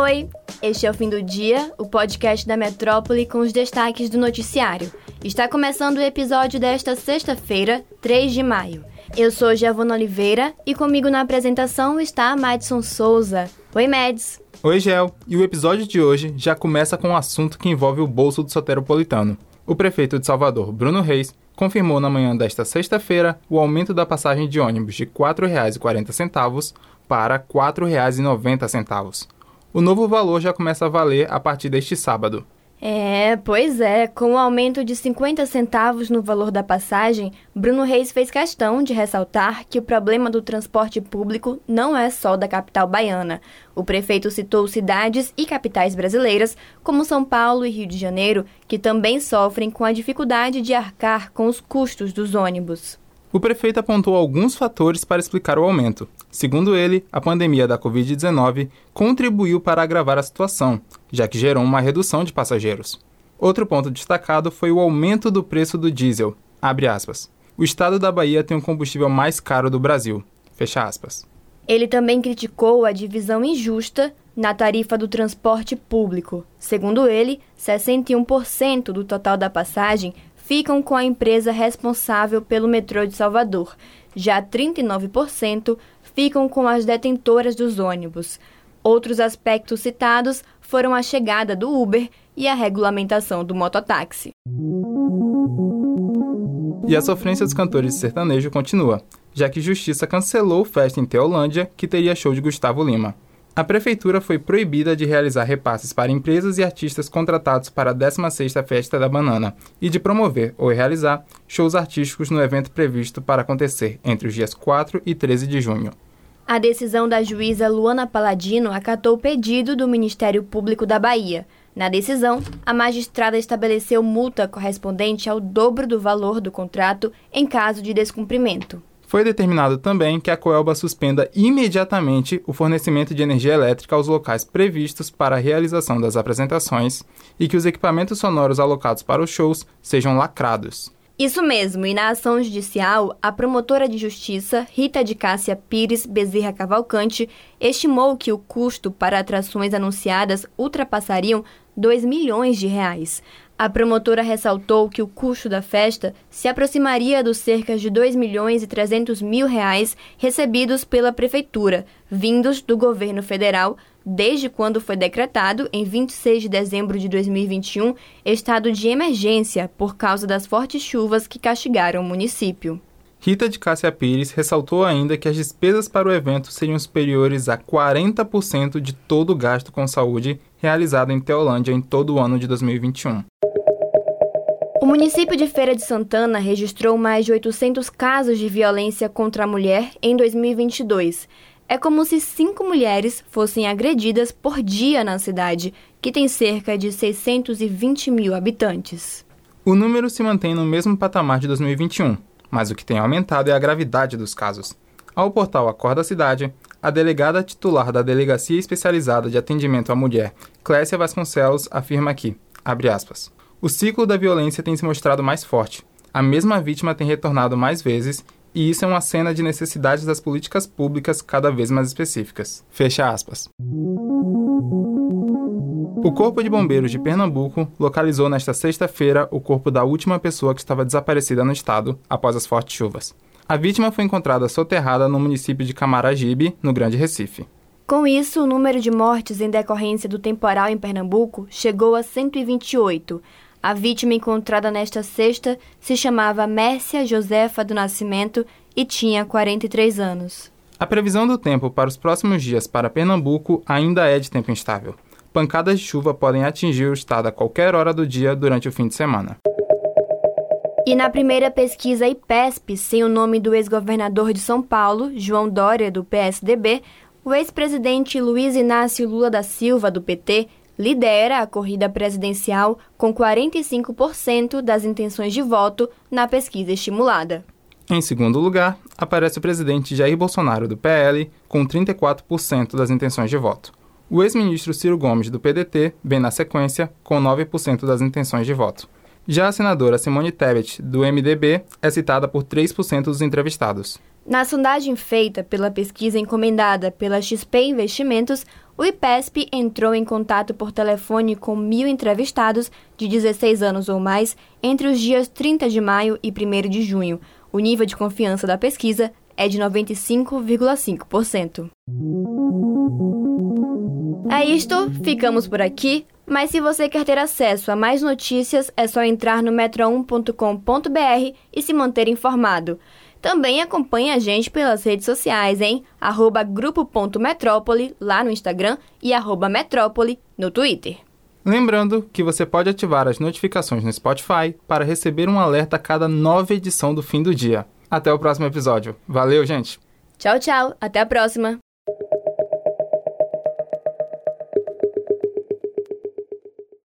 Oi, este é o Fim do Dia, o podcast da Metrópole com os destaques do noticiário. Está começando o episódio desta sexta-feira, 3 de maio. Eu sou Giovana Oliveira e comigo na apresentação está Madison Souza. Oi, Mads. Oi, Gel. E o episódio de hoje já começa com um assunto que envolve o bolso do soteropolitano. O prefeito de Salvador, Bruno Reis, confirmou na manhã desta sexta-feira o aumento da passagem de ônibus de R$ 4,40 para R$ 4,90. O novo valor já começa a valer a partir deste sábado. É, pois é. Com o aumento de 50 centavos no valor da passagem, Bruno Reis fez questão de ressaltar que o problema do transporte público não é só da capital baiana. O prefeito citou cidades e capitais brasileiras, como São Paulo e Rio de Janeiro, que também sofrem com a dificuldade de arcar com os custos dos ônibus. O prefeito apontou alguns fatores para explicar o aumento. Segundo ele, a pandemia da Covid-19 contribuiu para agravar a situação, já que gerou uma redução de passageiros. Outro ponto destacado foi o aumento do preço do diesel. O estado da Bahia tem o combustível mais caro do Brasil. Ele também criticou a divisão injusta na tarifa do transporte público. Segundo ele, 61% do total da passagem ficam com a empresa responsável pelo metrô de Salvador. Já 39% ficam com as detentoras dos ônibus. Outros aspectos citados foram a chegada do Uber e a regulamentação do mototáxi. E a sofrência dos cantores de sertanejo continua, já que Justiça cancelou festa em Teolândia que teria show de Gustavo Lima. A prefeitura foi proibida de realizar repasses para empresas e artistas contratados para a 16ª Festa da Banana e de promover ou realizar shows artísticos no evento previsto para acontecer entre os dias 4 e 13 de junho. A decisão da juíza Luana Paladino acatou o pedido do Ministério Público da Bahia. Na decisão, a magistrada estabeleceu multa correspondente ao dobro do valor do contrato em caso de descumprimento. Foi determinado também que a Coelba suspenda imediatamente o fornecimento de energia elétrica aos locais previstos para a realização das apresentações e que os equipamentos sonoros alocados para os shows sejam lacrados. Isso mesmo, e na ação judicial, a promotora de justiça, Rita de Cássia Pires Bezerra Cavalcante, estimou que o custo para atrações anunciadas ultrapassariam 2 milhões de reais. A promotora ressaltou que o custo da festa se aproximaria dos cerca de 2 milhões e 300 mil reais recebidos pela prefeitura, vindos do governo federal, desde quando foi decretado, em 26 de dezembro de 2021, estado de emergência por causa das fortes chuvas que castigaram o município. Rita de Cássia Pires ressaltou ainda que as despesas para o evento seriam superiores a 40% de todo o gasto com saúde realizado em Teolândia em todo o ano de 2021. O município de Feira de Santana registrou mais de 800 casos de violência contra a mulher em 2022. É como se cinco mulheres fossem agredidas por dia na cidade, que tem cerca de 620 mil habitantes. O número se mantém no mesmo patamar de 2021, mas o que tem aumentado é a gravidade dos casos. Ao portal Acorda Cidade, a delegada titular da Delegacia Especializada de Atendimento à Mulher, Clécia Vasconcelos, afirma que, abre aspas, o ciclo da violência tem se mostrado mais forte. A mesma vítima tem retornado mais vezes e isso é uma cena de necessidades das políticas públicas cada vez mais específicas. Fecha aspas. O Corpo de Bombeiros de Pernambuco localizou nesta sexta-feira o corpo da última pessoa que estava desaparecida no estado após as fortes chuvas. A vítima foi encontrada soterrada no município de Camaragibe, no Grande Recife. Com isso, o número de mortes em decorrência do temporal em Pernambuco chegou a 128, a vítima encontrada nesta sexta se chamava Mércia Josefa do Nascimento e tinha 43 anos. A previsão do tempo para os próximos dias para Pernambuco ainda é de tempo instável. Pancadas de chuva podem atingir o estado a qualquer hora do dia durante o fim de semana. E na primeira pesquisa IPESP, sem o nome do ex-governador de São Paulo, João Dória, do PSDB, o ex-presidente Luiz Inácio Lula da Silva, do PT, lidera a corrida presidencial com 45% das intenções de voto na pesquisa estimulada. Em segundo lugar, aparece o presidente Jair Bolsonaro, do PL, com 34% das intenções de voto. O ex-ministro Ciro Gomes, do PDT, vem na sequência, com 9% das intenções de voto. Já a senadora Simone Tebet, do MDB, é citada por 3% dos entrevistados. Na sondagem feita pela pesquisa encomendada pela XP Investimentos, o IPESP entrou em contato por telefone com mil entrevistados de 16 anos ou mais entre os dias 30 de maio e 1 de junho. O nível de confiança da pesquisa é de 95,5%. É isto, ficamos por aqui. Mas se você quer ter acesso a mais notícias, é só entrar no metro1.com.br e se manter informado. Também acompanhe a gente pelas redes sociais em arroba grupo.metrópole lá no Instagram e arroba metrópole no Twitter. Lembrando que você pode ativar as notificações no Spotify para receber um alerta a cada nova edição do fim do dia. Até o próximo episódio. Valeu, gente! Tchau, tchau. Até a próxima.